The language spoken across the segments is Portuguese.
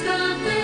It's the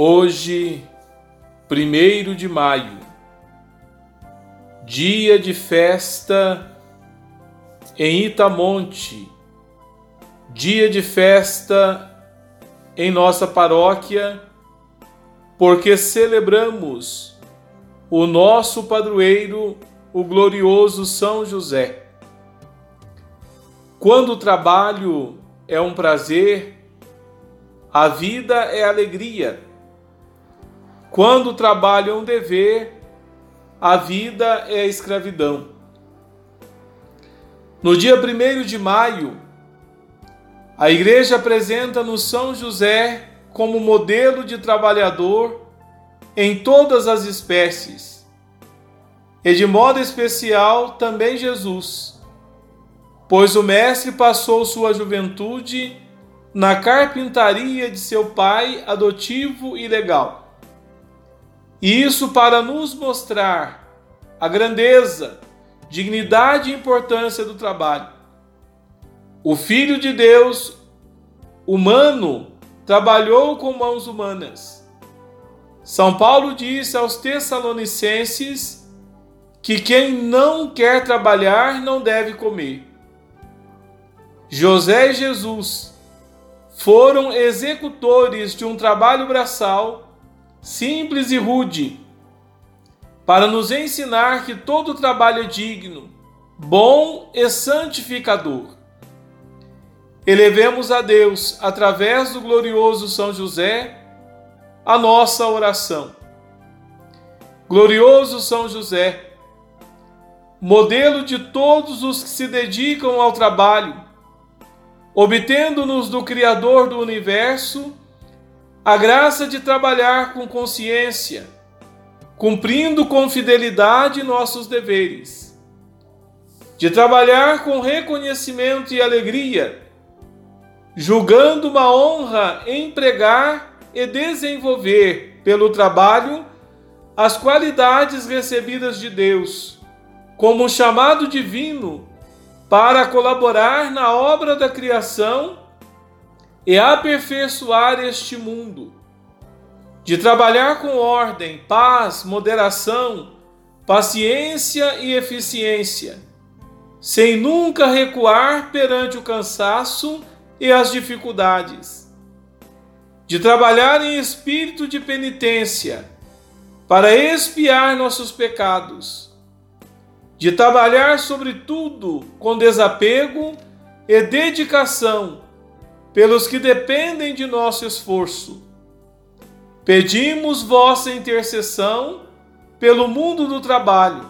Hoje, primeiro de maio, dia de festa em Itamonte, dia de festa em nossa paróquia, porque celebramos o nosso padroeiro, o glorioso São José. Quando o trabalho é um prazer, a vida é alegria. Quando o trabalho é um dever, a vida é a escravidão. No dia 1 de maio, a Igreja apresenta-nos São José como modelo de trabalhador em todas as espécies, e de modo especial também Jesus, pois o Mestre passou sua juventude na carpintaria de seu pai adotivo e legal. Isso para nos mostrar a grandeza, dignidade e importância do trabalho. O Filho de Deus, humano, trabalhou com mãos humanas. São Paulo disse aos Tessalonicenses que quem não quer trabalhar não deve comer. José e Jesus foram executores de um trabalho braçal simples e rude, para nos ensinar que todo trabalho é digno, bom e santificador. Elevemos a Deus, através do glorioso São José, a nossa oração. Glorioso São José, modelo de todos os que se dedicam ao trabalho, obtendo-nos do Criador do universo a graça de trabalhar com consciência, cumprindo com fidelidade nossos deveres, de trabalhar com reconhecimento e alegria, julgando uma honra empregar e desenvolver pelo trabalho as qualidades recebidas de Deus, como um chamado divino para colaborar na obra da criação e aperfeiçoar este mundo, de trabalhar com ordem, paz, moderação, paciência e eficiência, sem nunca recuar perante o cansaço e as dificuldades, de trabalhar em espírito de penitência para expiar nossos pecados, de trabalhar sobretudo com desapego e dedicação pelos que dependem de nosso esforço. Pedimos vossa intercessão pelo mundo do trabalho,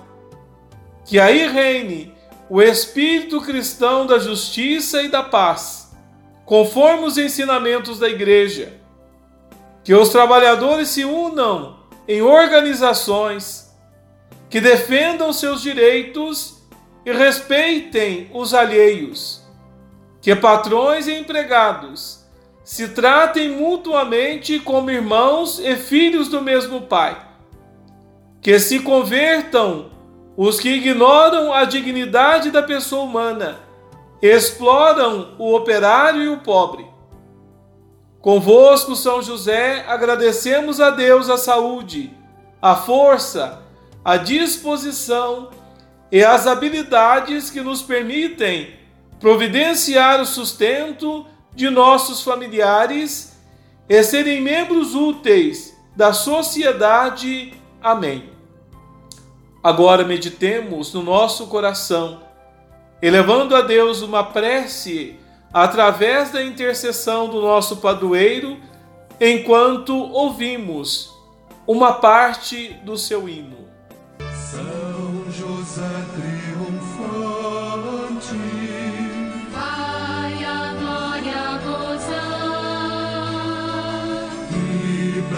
que aí reine o espírito cristão da justiça e da paz, conforme os ensinamentos da Igreja. Que os trabalhadores se unam em organizações que defendam seus direitos e respeitem os alheios que patrões e empregados se tratem mutuamente como irmãos e filhos do mesmo Pai. Que se convertam os que ignoram a dignidade da pessoa humana, exploram o operário e o pobre. Convosco, São José, agradecemos a Deus a saúde, a força, a disposição e as habilidades que nos permitem providenciar o sustento de nossos familiares e serem membros úteis da sociedade. Amém. Agora meditemos no nosso coração, elevando a Deus uma prece através da intercessão do nosso padroeiro, enquanto ouvimos uma parte do seu hino. São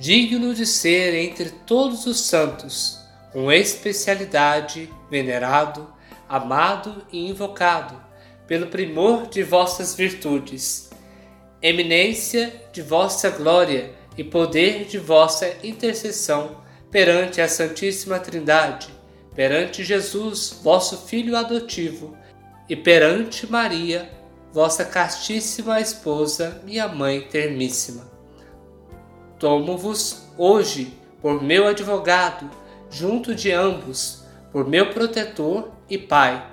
digno de ser entre todos os santos, com especialidade venerado, amado e invocado pelo primor de vossas virtudes, eminência de vossa glória e poder de vossa intercessão perante a Santíssima Trindade, perante Jesus, vosso Filho adotivo, e perante Maria, vossa castíssima esposa, minha mãe termíssima. Tomo-vos hoje por meu advogado, junto de ambos, por meu protetor e pai.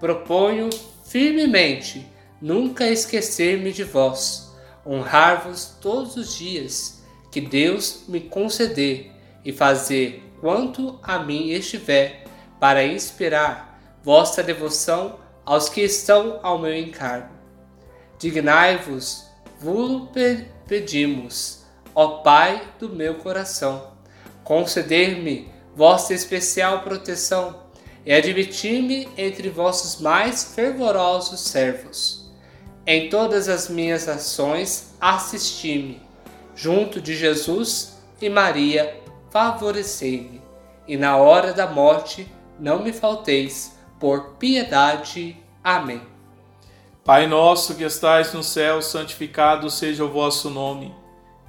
Proponho firmemente nunca esquecer-me de vós, honrar-vos todos os dias que Deus me conceder e fazer quanto a mim estiver para inspirar vossa devoção aos que estão ao meu encargo. Dignai-vos, vulo pedimos, ó Pai do meu coração, conceder-me vossa especial proteção e admitir-me entre vossos mais fervorosos servos. Em todas as minhas ações, assisti-me, junto de Jesus e Maria, favorecei-me, e na hora da morte não me falteis, por piedade. Amém. Pai nosso que estais no céu, santificado seja o vosso nome.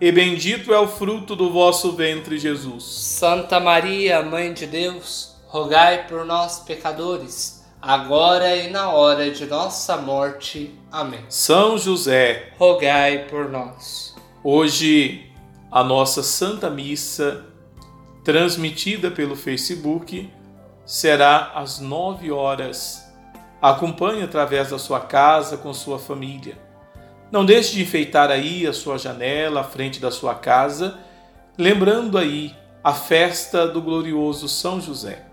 e bendito é o fruto do vosso ventre, Jesus. Santa Maria, Mãe de Deus, rogai por nós, pecadores, agora e na hora de nossa morte. Amém. São José, rogai por nós. Hoje, a nossa Santa Missa, transmitida pelo Facebook, será às nove horas. Acompanhe através da sua casa com sua família. Não deixe de enfeitar aí a sua janela, a frente da sua casa, lembrando aí a festa do glorioso São José.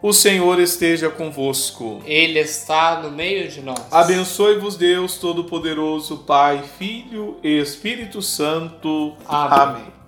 O Senhor esteja convosco. Ele está no meio de nós. Abençoe-vos Deus Todo-Poderoso, Pai, Filho e Espírito Santo. Amém. Amém.